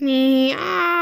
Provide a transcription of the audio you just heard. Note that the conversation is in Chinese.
你啊